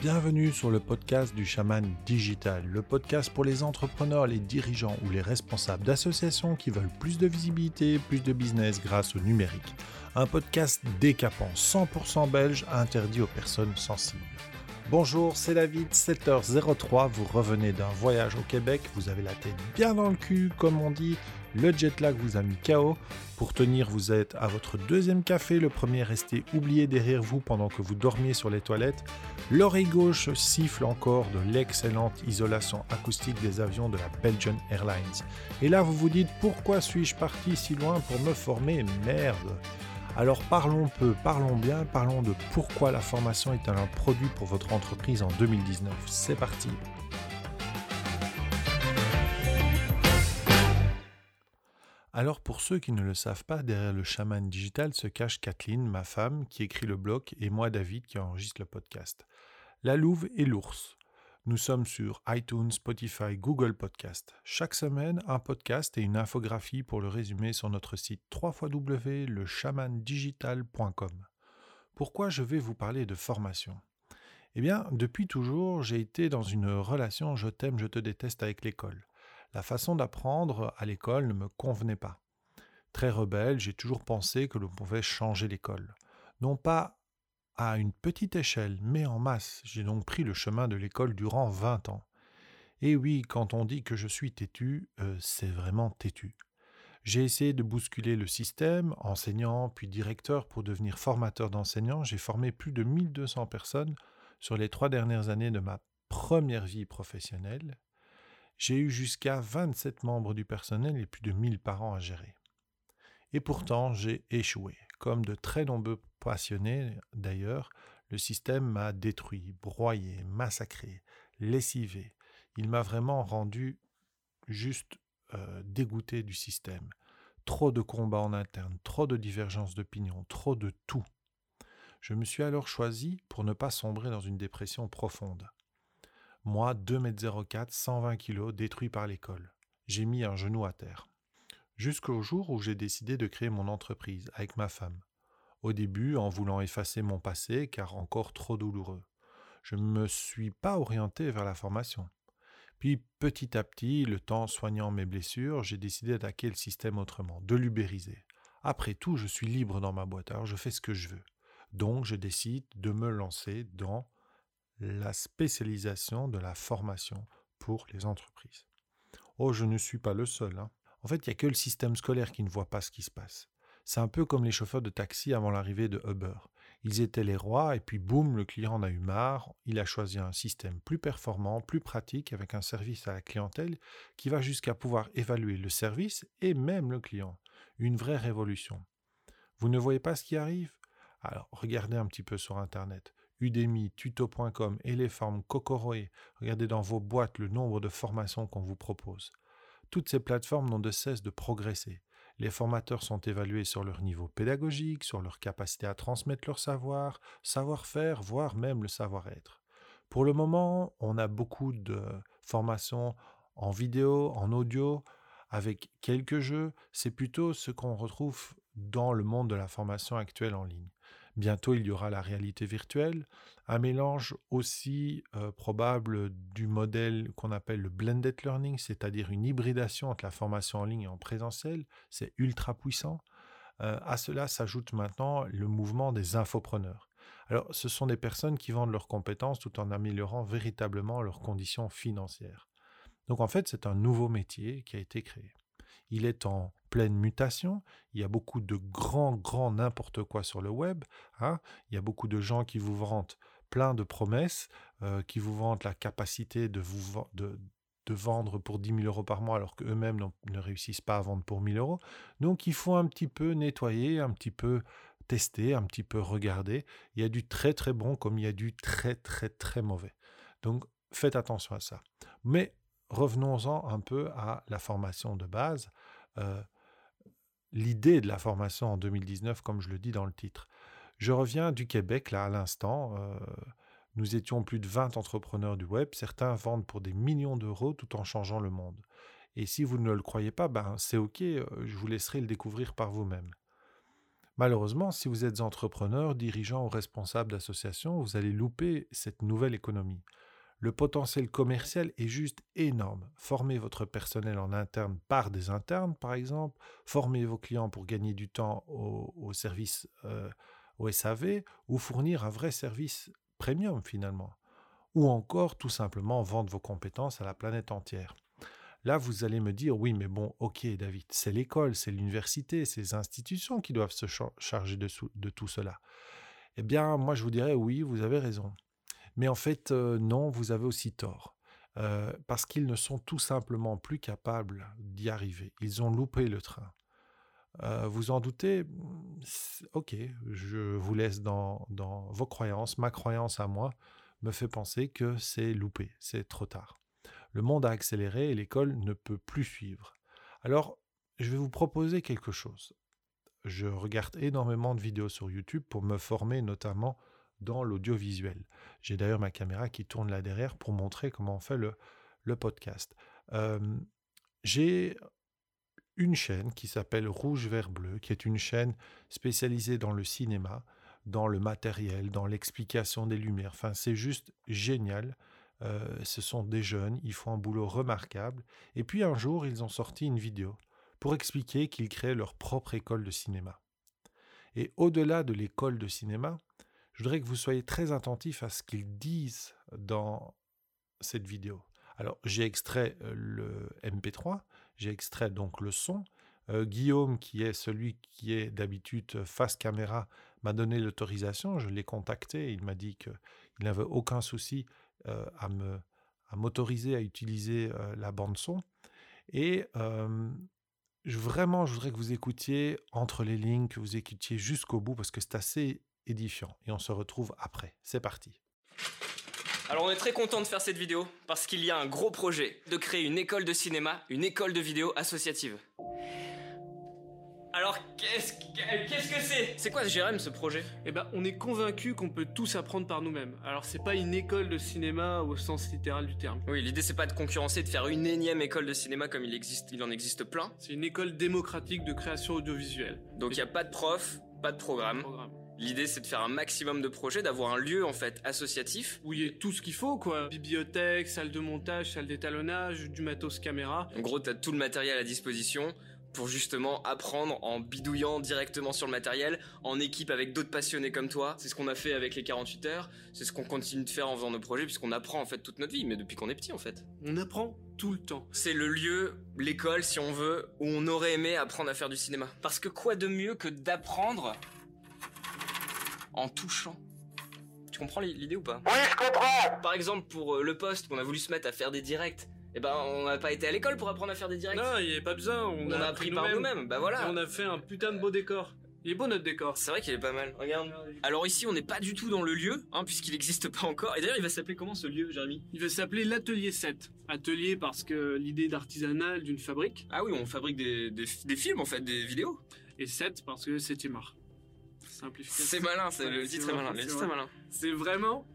Bienvenue sur le podcast du chaman digital, le podcast pour les entrepreneurs, les dirigeants ou les responsables d'associations qui veulent plus de visibilité, plus de business grâce au numérique. Un podcast décapant, 100% belge, interdit aux personnes sensibles. Bonjour, c'est David, 7h03, vous revenez d'un voyage au Québec, vous avez la tête bien dans le cul, comme on dit, le jet lag vous a mis KO. Pour tenir, vous êtes à votre deuxième café, le premier resté oublié derrière vous pendant que vous dormiez sur les toilettes. L'oreille gauche siffle encore de l'excellente isolation acoustique des avions de la Belgian Airlines. Et là, vous vous dites pourquoi suis-je parti si loin pour me former Merde? Alors parlons peu, parlons bien, parlons de pourquoi la formation est un produit pour votre entreprise en 2019. C'est parti Alors pour ceux qui ne le savent pas, derrière le chaman digital se cache Kathleen, ma femme, qui écrit le blog, et moi David, qui enregistre le podcast. La louve et l'ours. Nous sommes sur iTunes, Spotify, Google Podcast. Chaque semaine, un podcast et une infographie pour le résumer sur notre site www.lechamandigital.com. Pourquoi je vais vous parler de formation? Eh bien, depuis toujours, j'ai été dans une relation je t'aime, je te déteste avec l'école la façon d'apprendre à l'école ne me convenait pas. Très rebelle, j'ai toujours pensé que l'on pouvait changer l'école. Non pas à une petite échelle, mais en masse. J'ai donc pris le chemin de l'école durant 20 ans. Et oui, quand on dit que je suis têtu, euh, c'est vraiment têtu. J'ai essayé de bousculer le système, enseignant puis directeur pour devenir formateur d'enseignants. J'ai formé plus de 1200 personnes sur les trois dernières années de ma première vie professionnelle j'ai eu jusqu'à 27 membres du personnel et plus de 1000 parents à gérer. Et pourtant, j'ai échoué. Comme de très nombreux passionnés d'ailleurs, le système m'a détruit, broyé, massacré, lessivé. Il m'a vraiment rendu juste euh, dégoûté du système. Trop de combats en interne, trop de divergences d'opinion, trop de tout. Je me suis alors choisi pour ne pas sombrer dans une dépression profonde. Moi, 2m04, 120 kg, détruit par l'école. J'ai mis un genou à terre. Jusqu'au jour où j'ai décidé de créer mon entreprise avec ma femme. Au début, en voulant effacer mon passé, car encore trop douloureux. Je ne me suis pas orienté vers la formation. Puis petit à petit, le temps soignant mes blessures, j'ai décidé d'attaquer le système autrement, de l'ubériser. Après tout, je suis libre dans ma boîte, alors je fais ce que je veux. Donc je décide de me lancer dans la spécialisation de la formation pour les entreprises. Oh, je ne suis pas le seul. Hein. En fait, il n'y a que le système scolaire qui ne voit pas ce qui se passe. C'est un peu comme les chauffeurs de taxi avant l'arrivée de Uber. Ils étaient les rois et puis boum, le client en a eu marre. Il a choisi un système plus performant, plus pratique, avec un service à la clientèle qui va jusqu'à pouvoir évaluer le service et même le client. Une vraie révolution. Vous ne voyez pas ce qui arrive? Alors regardez un petit peu sur Internet. Udemy, tuto.com et les formes Kokoroe, regardez dans vos boîtes le nombre de formations qu'on vous propose. Toutes ces plateformes n'ont de cesse de progresser. Les formateurs sont évalués sur leur niveau pédagogique, sur leur capacité à transmettre leur savoir, savoir-faire, voire même le savoir-être. Pour le moment, on a beaucoup de formations en vidéo, en audio, avec quelques jeux. C'est plutôt ce qu'on retrouve dans le monde de la formation actuelle en ligne. Bientôt, il y aura la réalité virtuelle, un mélange aussi euh, probable du modèle qu'on appelle le blended learning, c'est-à-dire une hybridation entre la formation en ligne et en présentiel. C'est ultra puissant. Euh, à cela s'ajoute maintenant le mouvement des infopreneurs. Alors, ce sont des personnes qui vendent leurs compétences tout en améliorant véritablement leurs conditions financières. Donc, en fait, c'est un nouveau métier qui a été créé. Il est en pleine mutation. Il y a beaucoup de grands, grands n'importe quoi sur le web. Hein. Il y a beaucoup de gens qui vous vantent plein de promesses, euh, qui vous vantent la capacité de, vous, de, de vendre pour 10 000 euros par mois alors qu'eux-mêmes ne réussissent pas à vendre pour 1000 euros. Donc il faut un petit peu nettoyer, un petit peu tester, un petit peu regarder. Il y a du très très bon comme il y a du très très très mauvais. Donc faites attention à ça. Mais revenons-en un peu à la formation de base. Euh, l'idée de la formation en 2019, comme je le dis dans le titre. Je reviens du Québec, là, à l'instant. Euh, nous étions plus de 20 entrepreneurs du web. Certains vendent pour des millions d'euros tout en changeant le monde. Et si vous ne le croyez pas, ben, c'est OK, euh, je vous laisserai le découvrir par vous-même. Malheureusement, si vous êtes entrepreneur, dirigeant ou responsable d'association, vous allez louper cette nouvelle économie. Le potentiel commercial est juste énorme. Formez votre personnel en interne par des internes, par exemple. Formez vos clients pour gagner du temps au, service euh, au SAV ou fournir un vrai service premium finalement. Ou encore tout simplement vendre vos compétences à la planète entière. Là, vous allez me dire, oui, mais bon, ok, David, c'est l'école, c'est l'université, c'est les institutions qui doivent se charger de, de, tout cela. Eh bien, moi, je vous dirais, oui, vous avez raison. Mais en fait, euh, non, vous avez aussi tort. Euh, parce qu'ils ne sont tout simplement plus capables d'y arriver. Ils ont loupé le train. Euh, vous en doutez Ok, je vous laisse dans, dans vos croyances. Ma croyance à moi me fait penser que c'est loupé, c'est trop tard. Le monde a accéléré et l'école ne peut plus suivre. Alors, je vais vous proposer quelque chose. Je regarde énormément de vidéos sur YouTube pour me former notamment dans l'audiovisuel. J'ai d'ailleurs ma caméra qui tourne là derrière pour montrer comment on fait le, podcast. J'ai une chaîne qui s'appelle Rouge Vert Bleu, qui est une chaîne spécialisée dans le cinéma, dans le matériel, dans l'explication des lumières. Enfin, c'est juste génial. ce sont des jeunes, ils font un boulot remarquable. Et puis un jour, ils ont sorti une vidéo pour expliquer qu'ils créent leur propre école de cinéma. Et au-delà de l'école de cinéma, je voudrais que vous soyez très attentifs à ce qu'ils disent dans cette vidéo. Alors, j'ai extrait euh, le MP3, j'ai extrait donc le son. Euh, Guillaume, qui est celui qui est d'habitude face caméra, m'a donné l'autorisation. Je l'ai contacté. Il m'a dit qu'il n'avait aucun souci euh, à me à m'autoriser à utiliser la bande son. Et vraiment, je voudrais que vous écoutiez entre les lignes, que vous écoutiez jusqu'au bout, parce que c'est assez édifiant. Et on se retrouve après. C'est parti. Alors on est très content de faire cette vidéo parce qu'il y a un gros projet de créer une école de cinéma, une école de vidéo associative. Alors qu'est-ce que c'est? C'est quoi Jérém ce projet? Eh ben on est convaincu qu'on peut tous apprendre par nous-mêmes. Alors c'est pas une école de cinéma au sens littéral du terme. Oui, l'idée c'est pas de concurrencer, de faire une énième école de cinéma comme il existe, il en existe plein. C'est une école démocratique de création audiovisuelle. Donc il n'y a pas de prof, pas de programme. L'idée, c'est de faire un maximum de projets, d'avoir un lieu en fait associatif où il y a tout ce qu'il faut, quoi. Bibliothèque, salle de montage, salle d'étalonnage, du matos caméra. En gros, t'as tout le matériel à disposition pour justement apprendre en bidouillant directement sur le matériel, en équipe avec d'autres passionnés comme toi. C'est ce qu'on a fait avec les 48 heures, c'est ce qu'on continue de faire en faisant nos projets, puisqu'on apprend en fait toute notre vie, mais depuis qu'on est petit en fait. On apprend tout le temps. C'est le lieu, l'école si on veut, où on aurait aimé apprendre à faire du cinéma. Parce que quoi de mieux que d'apprendre en touchant. Tu comprends l'idée ou pas? Oui, je comprends Par exemple, pour euh, le poste, on a voulu se mettre à faire des directs. Eh ben, on n'a pas été à l'école pour apprendre à faire des directs. Non, il n'y avait pas besoin. On, a, appris, par nous-mêmes. Bah voilà. on a fait un putain de beau décor. Il est beau notre décor. C'est vrai qu'il est pas mal. Regarde. Alors ici, on n'est pas du tout dans le lieu, hein, puisqu'il n'existe pas encore. Et d'ailleurs, il va s'appeler comment ce lieu, Jérémy? Il va s'appeler l'atelier 7. Atelier parce que l'idée d'artisanal d'une fabrique. Ah oui, on fabrique des, des, films en fait, des vidéos. Et 7 parce que c'est art. C'est malin, c'est le titre est malin. Le titre est malin. C'est vraiment,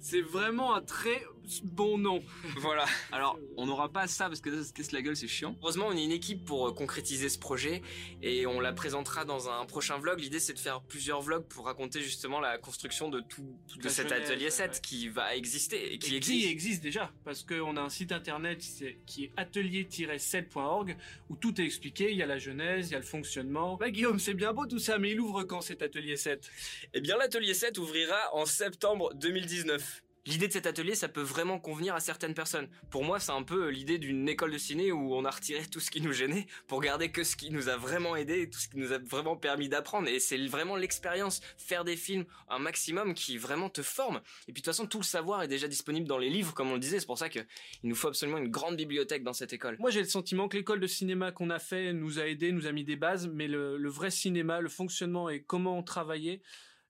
c'est vraiment un très bon nom. voilà. Alors, on n'aura pas ça parce que ça se la gueule, c'est chiant. Heureusement, on est une équipe pour euh, concrétiser ce projet et on la présentera dans un prochain vlog. L'idée, c'est de faire plusieurs vlogs pour raconter justement la construction de tout, de cet atelier 7 qui va exister et qui existe. Qui existe déjà parce qu'on a un site internet qui est atelier-7.org où tout est expliqué. Il y a la genèse, il y a le fonctionnement. Bah, Guillaume, c'est bien beau tout ça, mais il ouvre quand cet atelier 7 Eh bien, l'atelier 7 ouvrira en septembre 2019 l'idée de cet atelier, ça peut vraiment convenir à certaines personnes. Pour moi, c'est un peu l'idée d'une école de ciné où on a retiré tout ce qui nous gênait pour garder que ce qui nous a vraiment aidé, tout ce qui nous a vraiment permis d'apprendre. Et c'est vraiment l'expérience, faire des films un maximum qui vraiment te forme. Et puis de toute façon, tout le savoir est déjà disponible dans les livres, comme on le disait. C'est pour ça qu'il nous faut absolument une grande bibliothèque dans cette école. Moi, j'ai le sentiment que l'école de cinéma qu'on a fait nous a aidé, nous a mis des bases, mais le, vrai cinéma, le fonctionnement et comment travailler,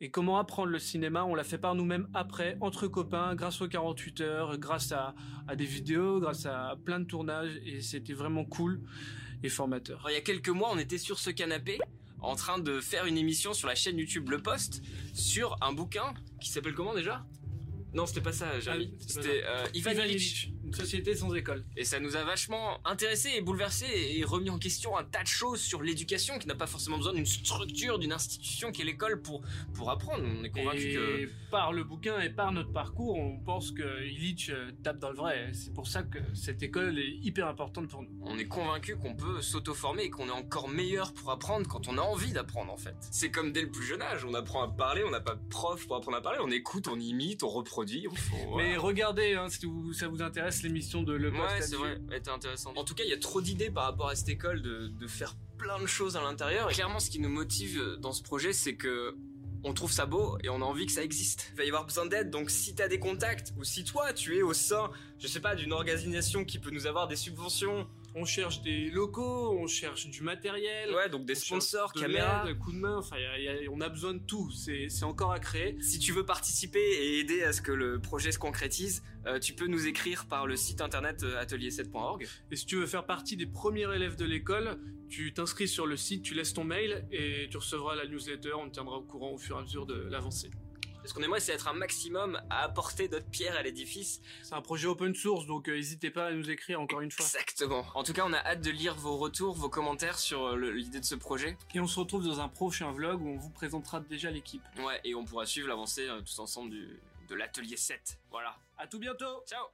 et comment apprendre le cinéma, on l'a fait par nous-mêmes après, entre copains, grâce aux 48 heures, grâce à, des vidéos, grâce à plein de tournages, et c'était vraiment cool et formateur. il y a quelques mois, on était sur ce canapé, en train de faire une émission sur la chaîne YouTube Le Poste, sur un bouquin qui s'appelle comment déjà? Non, c'était pas ça, Jérémy. C'était euh, Ivan, Illich. Une société sans école. Et ça nous a vachement intéressé et bouleversé et remis en question un tas de choses sur l'éducation qui n'a pas forcément besoin d'une structure, d'une institution qui est l'école pour, pour apprendre. On est convaincu que... par le bouquin et par notre parcours, on pense que Illich euh, tape dans le vrai. C'est pour ça que cette école est hyper importante pour nous. On est convaincu qu'on peut s'auto-former et qu'on est encore meilleur pour apprendre quand on a envie d'apprendre en fait. C'est comme dès le plus jeune âge, on apprend à parler, on n'a pas de prof pour apprendre à parler, on écoute, on imite, on reproduit. Mais regardez, hein, si ça vous intéresse l'émission de Le Poste. Ouais, c'est vrai, elle était intéressante. En tout cas, il y a trop d'idées par rapport à cette école de, de faire plein de choses à l'intérieur. Et clairement, ce qui nous motive dans ce projet, c'est que on trouve ça beau et on a envie que ça existe. Il va y avoir besoin d'aide, donc si t'as des contacts ou si toi tu es au sein, je sais pas, d'une organisation qui peut nous avoir des subventions. On cherche des locaux, on cherche du matériel. Ouais, donc des sponsors, caméras. De coup de main, enfin, on a besoin de tout. C'est encore à créer. Si tu veux participer et aider à ce que le projet se concrétise, euh, tu peux nous écrire par le site internet euh, atelier7.org. Et si tu veux faire partie des premiers élèves de l'école, tu t'inscris sur le site, tu laisses ton mail et tu recevras la newsletter, on te tiendra au courant au fur et à mesure de l'avancée. Ce qu'on aimerait, c'est être un maximum à apporter notre pierre à l'édifice. C'est un projet open source, donc euh, n'hésitez pas à nous écrire encore une fois. Exactement. En tout cas, on a hâte de lire vos retours, vos commentaires sur euh, l'idée de ce projet. Et on se retrouve dans un prochain vlog où on vous présentera déjà l'équipe. Ouais, et on pourra suivre l'avancée euh, tous ensemble de l'atelier 7. Voilà. À tout bientôt. Ciao.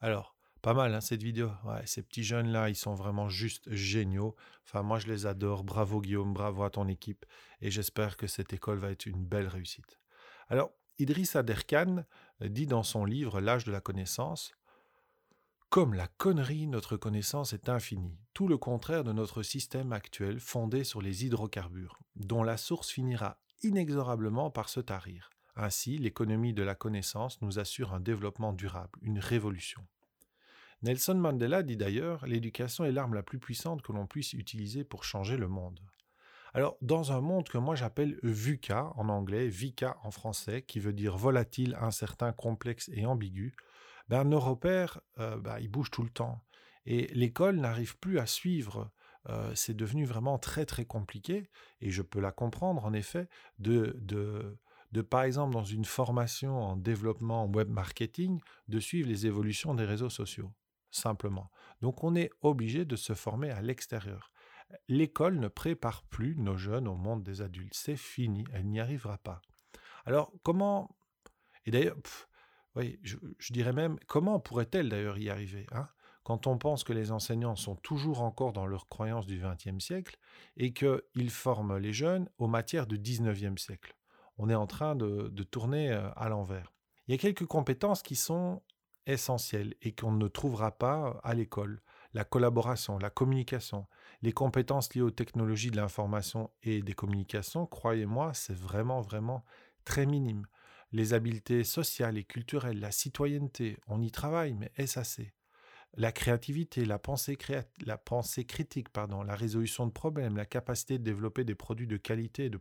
Alors, pas mal hein, cette vidéo. Ces petits jeunes là, ils sont vraiment juste géniaux. Enfin, moi je les adore. Bravo Guillaume, bravo à ton équipe. Et j'espère que cette école va être une belle réussite. Alors, Idriss Aderkan dit dans son livre L'âge de la connaissance Comme la connerie, notre connaissance est infinie, tout le contraire de notre système actuel fondé sur les hydrocarbures, dont la source finira inexorablement par se tarir. Ainsi, l'économie de la connaissance nous assure un développement durable, une révolution. Nelson Mandela dit d'ailleurs L'éducation est l'arme la plus puissante que l'on puisse utiliser pour changer le monde. Alors, dans un monde que moi j'appelle VUCA en anglais, VICA en français, qui veut dire volatile, incertain, complexe et ambigu, ben, nos repères, euh, ben, ils bougent tout le temps. Et l'école n'arrive plus à suivre. Euh, c'est devenu vraiment très très compliqué, et je peux la comprendre en effet, de, de, de par exemple dans une formation en développement web marketing, de suivre les évolutions des réseaux sociaux simplement. Donc on est obligé de se former à l'extérieur. L'école ne prépare plus nos jeunes au monde des adultes. C'est fini, elle n'y arrivera pas. Alors comment... Et d'ailleurs, oui, je, dirais même, comment pourrait-elle d'ailleurs y arriver hein? Quand on pense que les enseignants sont toujours encore dans leurs croyances du XXe siècle et qu'ils forment les jeunes aux matières du XIXe siècle. On est en train de, tourner euh, à l'envers. Il y a quelques compétences qui sont essentielles et qu'on ne trouvera pas à l'école. La collaboration, la communication, les compétences liées aux technologies de l'information et des communications, croyez-moi, c'est vraiment, vraiment très minime. Les habiletés sociales et culturelles, la citoyenneté, on y travaille, mais est-ce assez? La créativité, la pensée, la pensée critique, pardon, la résolution de problèmes, la capacité de développer des produits de qualité et, de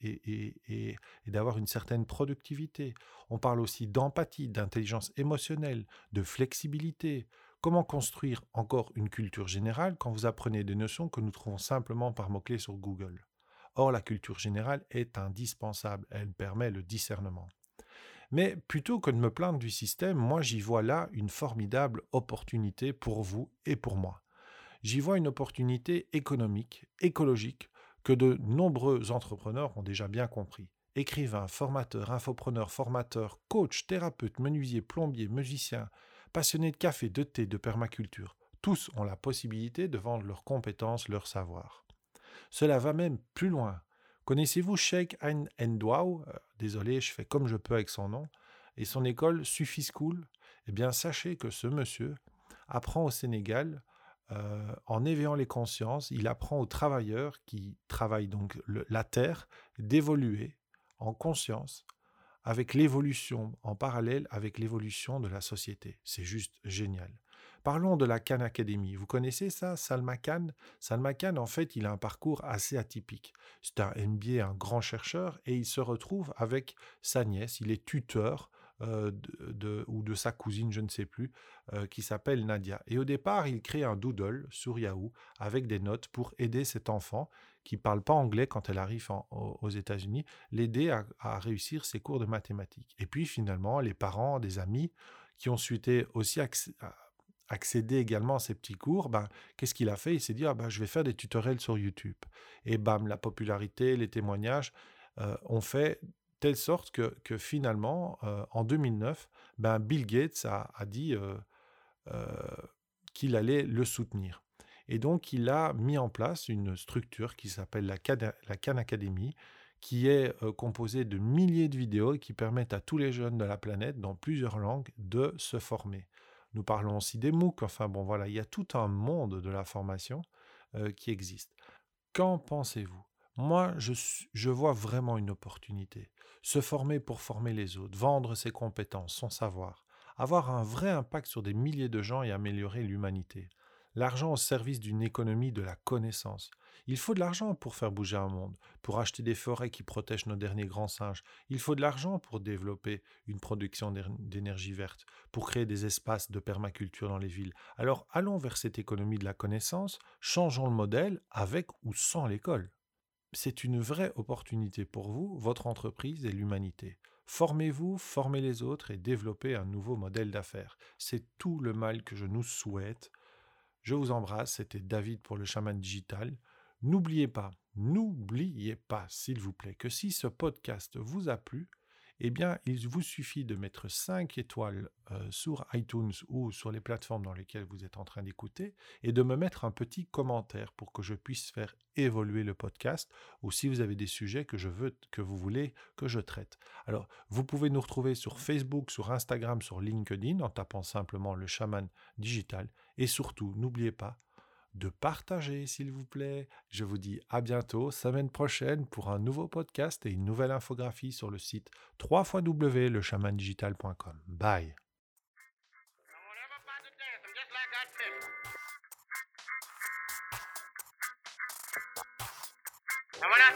et, et, d'avoir une certaine productivité. On parle aussi d'empathie, d'intelligence émotionnelle, de flexibilité. Comment construire encore une culture générale quand vous apprenez des notions que nous trouvons simplement par mots-clés sur Google? Or, la culture générale est indispensable, elle permet le discernement. Mais plutôt que de me plaindre du système, moi j'y vois là une formidable opportunité pour vous et pour moi. J'y vois une opportunité économique, écologique, que de nombreux entrepreneurs ont déjà bien compris. Écrivains, formateurs, infopreneurs, formateurs, coachs, thérapeutes, menuisiers, plombiers, musiciens, passionnés de café, de thé, de permaculture, tous ont la possibilité de vendre leurs compétences, leur savoir. Cela va même plus loin. Connaissez-vous Sheikh Ain Ndouaw euh, Désolé, je fais comme je peux avec son nom. Et son école Sufi School? Eh bien, sachez que ce monsieur apprend au Sénégal, euh, en éveillant les consciences, il apprend aux travailleurs qui travaillent donc la terre d'évoluer en conscience avec l'évolution, en parallèle avec l'évolution de la société. C'est juste génial. Parlons de la Khan Academy. Vous connaissez ça, Salma Khan? Salma Khan, en fait, il a un parcours assez atypique. C'est un MBA, un grand chercheur, et il se retrouve avec sa nièce. Il est tuteur de, ou de sa cousine, je ne sais plus, qui s'appelle Nadia. Et au départ, il crée un doodle sur Yahoo avec des notes pour aider cet enfant qui parle pas anglais quand elle arrive aux États-Unis, l'aider à, réussir ses cours de mathématiques. Et puis finalement, les parents, des amis qui ont souhaité aussi accéder également à ces petits cours, ben, qu'est-ce qu'il a fait? Il s'est dit, ah ben, je vais faire des tutoriels sur YouTube. Et bam, la popularité, les témoignages euh, ont fait telle sorte que, que finalement, euh, en 2009, ben, Bill Gates a, dit euh, qu'il allait le soutenir. Et donc, il a mis en place une structure qui s'appelle la, Khan Academy, qui est composée de milliers de vidéos qui permettent à tous les jeunes de la planète, dans plusieurs langues, de se former. Nous parlons aussi des MOOC, enfin bon voilà, il y a tout un monde de la formation qui existe. Qu'en pensez-vous? Moi, je, je vois vraiment une opportunité. Se former pour former les autres, vendre ses compétences, son savoir, avoir un vrai impact sur des milliers de gens et améliorer l'humanité. L'argent au service d'une économie de la connaissance. Il faut de l'argent pour faire bouger un monde, pour acheter des forêts qui protègent nos derniers grands singes. Il faut de l'argent pour développer une production d'énergie verte, pour créer des espaces de permaculture dans les villes. Alors allons vers cette économie de la connaissance, changeons le modèle avec ou sans l'école. C'est une vraie opportunité pour vous, votre entreprise et l'humanité. Formez-vous, formez les autres et développez un nouveau modèle d'affaires. C'est tout le mal que je nous souhaite je vous embrasse, c'était David pour le chaman digital. N'oubliez pas, n'oubliez pas, s'il vous plaît, que si ce podcast vous a plu, eh bien, il vous suffit de mettre 5 étoiles euh, sur iTunes ou sur les plateformes dans lesquelles vous êtes en train d'écouter et de me mettre un petit commentaire pour que je puisse faire évoluer le podcast ou si vous avez des sujets que je veux que vous voulez que je traite. Alors, vous pouvez nous retrouver sur Facebook, sur Instagram, sur LinkedIn en tapant simplement le chaman digital et surtout, n'oubliez pas de partager, s'il vous plaît. Je vous dis à bientôt, semaine prochaine, pour un nouveau podcast et une nouvelle infographie sur le site www.lechamandigital.com. Bye. And when I.